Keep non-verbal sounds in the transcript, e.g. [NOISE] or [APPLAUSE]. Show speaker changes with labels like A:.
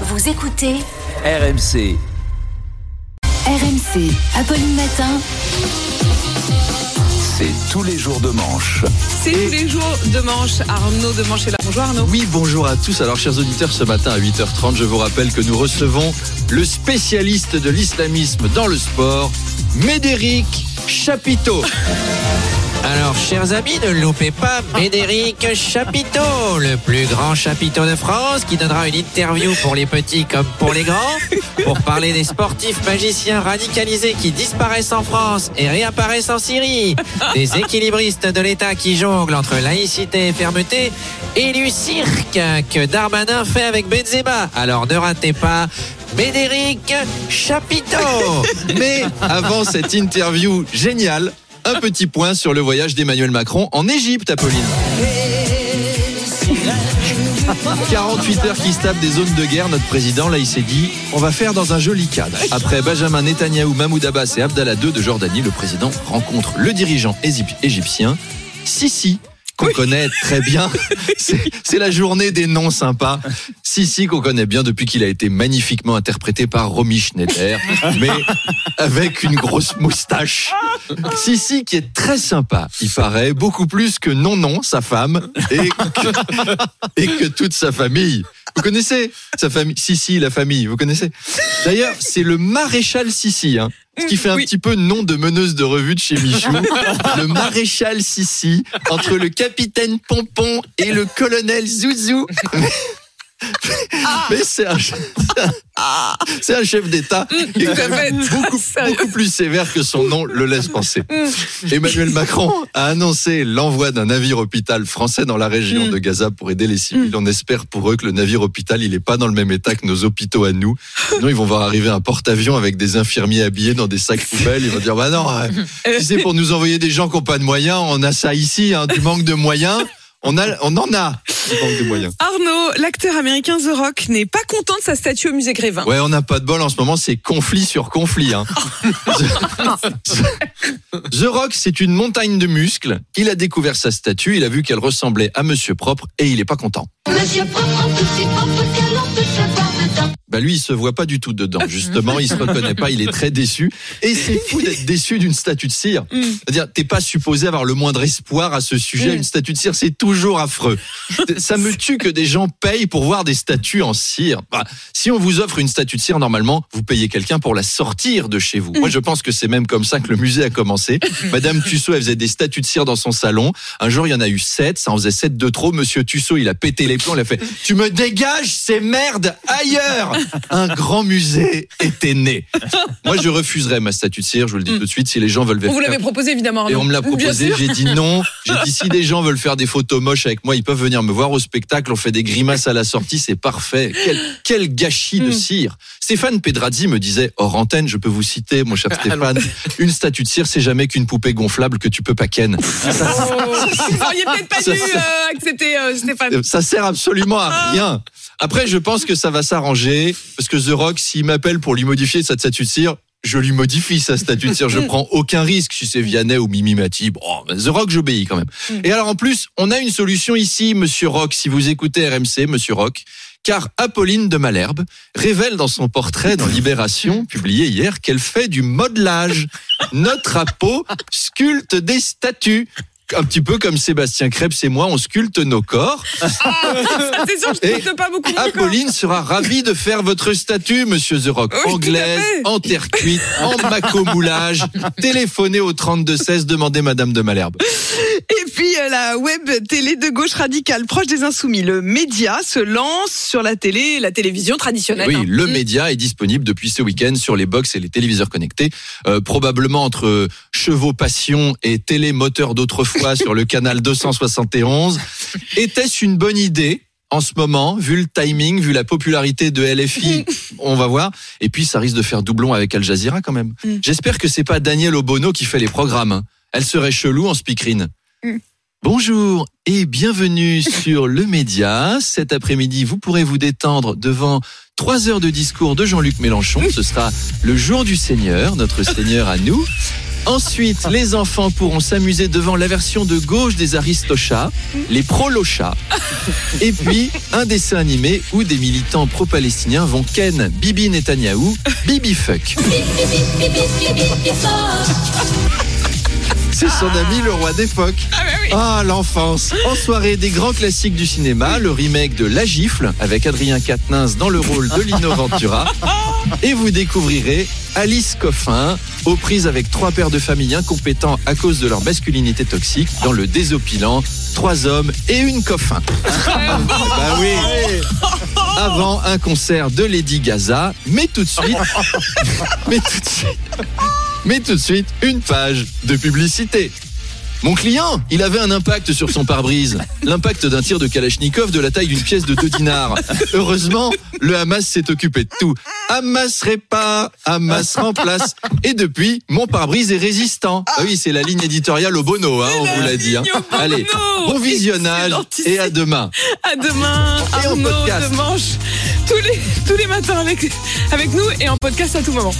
A: Vous écoutez
B: RMC.
A: RMC, Apolline Matin.
B: C'est tous les jours de manche.
C: C'est tous les jours de manche. Arnaud de Manche est là. Bonjour Arnaud.
D: Oui, bonjour à tous. Alors, chers auditeurs, ce matin à 8h30, je vous rappelle que nous recevons le spécialiste de l'islamisme dans le sport, Médéric Chapiteau.
E: Alors, chers amis, ne loupez pas Médéric Chapiteau, le plus grand chapiteau de France, qui donnera une interview pour les petits comme pour les grands, pour parler des sportifs magiciens radicalisés qui disparaissent en France et réapparaissent en Syrie, des équilibristes de l'État qui jonglent entre laïcité et fermeté, et du cirque que Darmanin fait avec Benzema. Alors, ne ratez pas Médéric Chapiteau.
D: Mais avant cette interview géniale, un petit point sur le voyage d'Emmanuel Macron en Égypte, Apolline. 48 heures qui se des zones de guerre, notre président, là, il s'est dit, on va faire dans un joli cadre. Après Benjamin Netanyahou, Mahmoud Abbas et Abdallah II de Jordanie, le président rencontre le dirigeant égyp- égyptien, Sisi, qu'on connaît très bien. [LAUGHS] C'est la journée des noms sympas. Sisi, qu'on connaît bien depuis qu'il a été magnifiquement interprété par Romy Schneider, [LAUGHS] mais avec une grosse moustache. Sisi qui est très sympa, il paraît, beaucoup plus que non-non, sa femme, et que, et que toute sa famille. Vous connaissez sa famille? Sissi, la famille, vous connaissez D'ailleurs, c'est le maréchal Sissi, hein, ce qui fait un
C: Oui.
D: petit peu nom de meneuse de revue de chez Michou. [LAUGHS] le maréchal Sissi, entre le capitaine Pompon et le colonel Zouzou. Mais c'est un, chef d'État qui est quand même
C: fait.
D: beaucoup, plus sévère que son nom le laisse penser. Emmanuel Macron a annoncé l'envoi d'un navire hôpital français dans la région
C: Mm.
D: de Gaza pour aider les civils. On espère pour eux que le navire hôpital, il est pas dans le même état que nos hôpitaux à nous. Sinon, ils vont voir arriver un porte-avions avec des infirmiers habillés dans des sacs poubelles. Ils vont dire, bah non, euh, si c'est pour nous envoyer des gens qui n'ont pas de moyens, on a ça ici, hein, du manque de moyens. On, a, on en a du manque de moyens.
C: Arnaud, l'acteur américain The Rock, n'est pas content de sa statue au musée Grévin.
D: Ouais, on n'a pas de bol en ce moment, c'est conflit sur conflit. Hein. The, Rock, c'est une montagne de muscles. Il a découvert sa statue, il a vu qu'elle ressemblait à Monsieur Propre et il est pas content.
F: Monsieur propre, tout si propre que l'on peut se voir dedans.
D: Bah lui, il se voit pas du tout dedans. [LAUGHS] Justement, il se reconnaît pas, il est très déçu. Et c'est fou d'être déçu d'une statue de cire. C'est-à-dire, t'es pas supposé avoir le moindre espoir à ce sujet.
C: Mm.
D: Une statue de cire, c'est toujours affreux. Ça me tue que des gens payent pour voir des statues en cire. Bah, si on vous offre une statue de cire, normalement, vous payez quelqu'un pour la sortir de chez vous. Moi, je pense que c'est même comme ça que le musée a commencé. [LAUGHS] Madame Tussaud, elle faisait des statues de cire dans son salon. Un jour, il y en a eu sept. Ça en faisait sept de trop. Monsieur Tussaud, il a pété les plombs. Il a fait, tu me dégages ces merdes ailleurs. Un grand musée était né. Moi, je refuserais ma statue de cire. Je vous le dis tout de suite. Si les gens veulent
C: On vous l'avez proposé évidemment
D: et on me l'a
C: Bien
D: proposé, j'ai dit non. J'ai dit si des gens veulent faire des photos moches avec moi, ils peuvent venir me voir au spectacle. On fait des grimaces à la sortie, c'est parfait. Quel, quel gâchis de
C: Mm.
D: cire. Stéphane Pedrazzi me disait hors antenne, je peux vous citer, mon cher Stéphane, une statue de cire, c'est jamais qu'une poupée gonflable que tu peux pas ken.
C: Oh, vous auriez peut-être pas dû
D: ça-
C: euh, accepter euh, Stéphane.
D: Ça sert absolument à rien. Après, je pense que ça va s'arranger parce que The Rock, s'il m'appelle pour lui modifier sa statue de cire, je lui modifie sa statue de cire. Je [LAUGHS] prends aucun risque si c'est Vianney ou Mimi Mati. Bon, The Rock, j'obéis quand même. Et alors, en plus, on a une solution ici, Monsieur Rock. Si vous écoutez RMC, Monsieur Rock. Car Apolline de Malherbe révèle dans son portrait dans Libération, [LAUGHS] publié hier, qu'elle fait du modelage. Notre Apo sculpte des statues. Un petit peu comme Sébastien Krebs et moi, on sculpte nos corps.
C: Ah, c'est sûr, je pas beaucoup. mon corps.
D: Apolline sera ravie de faire votre statue, monsieur The Rock.
C: Oui,
D: Anglaise, en terre cuite, en maco-moulage. Téléphonez au 3216, demandez Madame de Malherbe.
C: Et puis euh, la web télé de gauche radicale proche des insoumis, le média se lance sur la télé, la télévision traditionnelle.
D: Oui,
C: hein.
D: le
C: Mm.
D: média est disponible depuis ce week-end sur les box et les téléviseurs connectés. Euh, probablement entre chevaux passion et télé moteur d'autrefois [LAUGHS] sur le canal 271. Était-ce une bonne idée en ce moment, vu le timing, vu la popularité de LFI, [LAUGHS] on va voir. Et puis, ça risque de faire doublon avec Al Jazeera quand même.
C: Mm.
D: J'espère que c'est pas Daniel Obono qui fait les programmes. hein. Elle serait chelou en speakerine.
C: Mm.
D: Bonjour et bienvenue sur Le Média. Cet après-midi, vous pourrez vous détendre devant trois heures de discours de Jean-Luc Mélenchon. Ce sera le jour du Seigneur, notre Seigneur à nous. Ensuite, les enfants pourront s'amuser devant la version de gauche des Aristochats, les Prolochats. Et puis, un dessin animé où des militants pro-palestiniens vont ken Bibi Netanyahou, Bibi Fuck. C'est son ami le roi des phoques. Ah, l'enfance. En soirée, des grands classiques du cinéma, le remake de La Gifle avec Adrien Quatennens dans le rôle de Lino Ventura. [LAUGHS] Et vous découvrirez Alice Coffin, aux prises avec trois pères de famille incompétents à cause de leur masculinité toxique dans le désopilant Trois hommes et une coffin. bah oui. Avant un concert de Lady Gaza, mais tout de suite, [LAUGHS] mais tout de suite, mais tout de suite, une page de publicité. Mon client, il avait un impact sur son pare-brise. L'impact d'un tir de Kalachnikov de la taille d'une pièce de 2 dinars. Heureusement, le Hamas s'est occupé de tout. Hamas répare, Hamas remplace. Et depuis, mon pare-brise est résistant. Ah oui, c'est la ligne éditoriale au Bono, hein, on vous l'a dit. hein. Allez, bon visionnage et à demain.
C: À demain,
D: Et en
C: Arnaud
D: podcast.
C: de Manche. Tous les, tous les matins avec, avec nous et en podcast à tout moment.